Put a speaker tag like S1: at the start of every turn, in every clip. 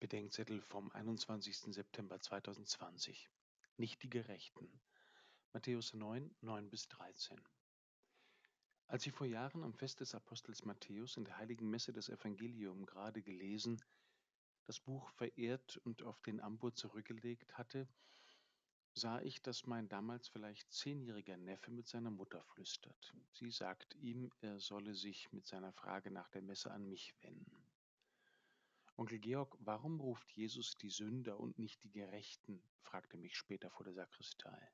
S1: Bedenkzettel vom 21. September 2020. Nicht die Gerechten. Matthäus 9, 9 bis 13. Als ich vor Jahren am Fest des Apostels Matthäus in der heiligen Messe das Evangelium gerade gelesen, das Buch verehrt und auf den Ambo zurückgelegt hatte, sah ich, dass mein damals vielleicht zehnjähriger Neffe mit seiner Mutter flüstert. Sie sagt ihm, er solle sich mit seiner Frage nach der Messe an mich wenden. Onkel Georg, warum ruft Jesus die Sünder und nicht die Gerechten? fragte mich später vor der Sakristei.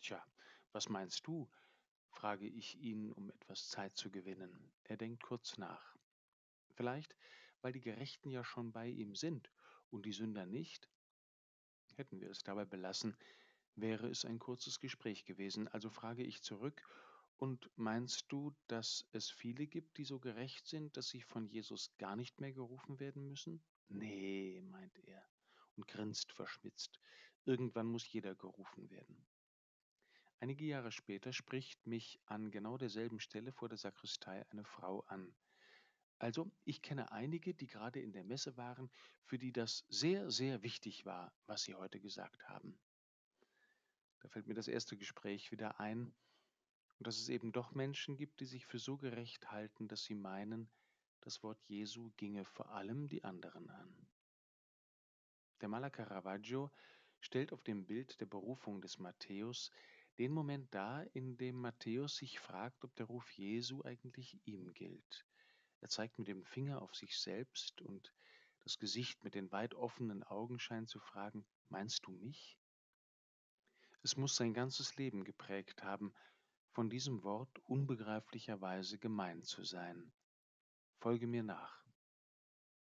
S1: Tja, was meinst du? frage ich ihn, um etwas Zeit zu gewinnen. Er denkt kurz nach. Vielleicht, weil die Gerechten ja schon bei ihm sind und die Sünder nicht? Hätten wir es dabei belassen, wäre es ein kurzes Gespräch gewesen, also frage ich zurück und meinst du, dass es viele gibt, die so gerecht sind, dass sie von Jesus gar nicht mehr gerufen werden müssen? Nee, meint er und grinst verschmitzt. Irgendwann muss jeder gerufen werden. Einige Jahre später spricht mich an genau derselben Stelle vor der Sakristei eine Frau an. Also, ich kenne einige, die gerade in der Messe waren, für die das sehr, sehr wichtig war, was sie heute gesagt haben. Da fällt mir das erste Gespräch wieder ein, und dass es eben doch Menschen gibt, die sich für so gerecht halten, dass sie meinen, das Wort Jesu ginge vor allem die anderen an. Der Maler Caravaggio stellt auf dem Bild der Berufung des Matthäus den Moment dar, in dem Matthäus sich fragt, ob der Ruf Jesu eigentlich ihm gilt. Er zeigt mit dem Finger auf sich selbst und das Gesicht mit den weit offenen Augen scheint zu fragen, meinst du mich? Es muss sein ganzes Leben geprägt haben, von diesem Wort unbegreiflicherweise gemeint zu sein. Folge mir nach.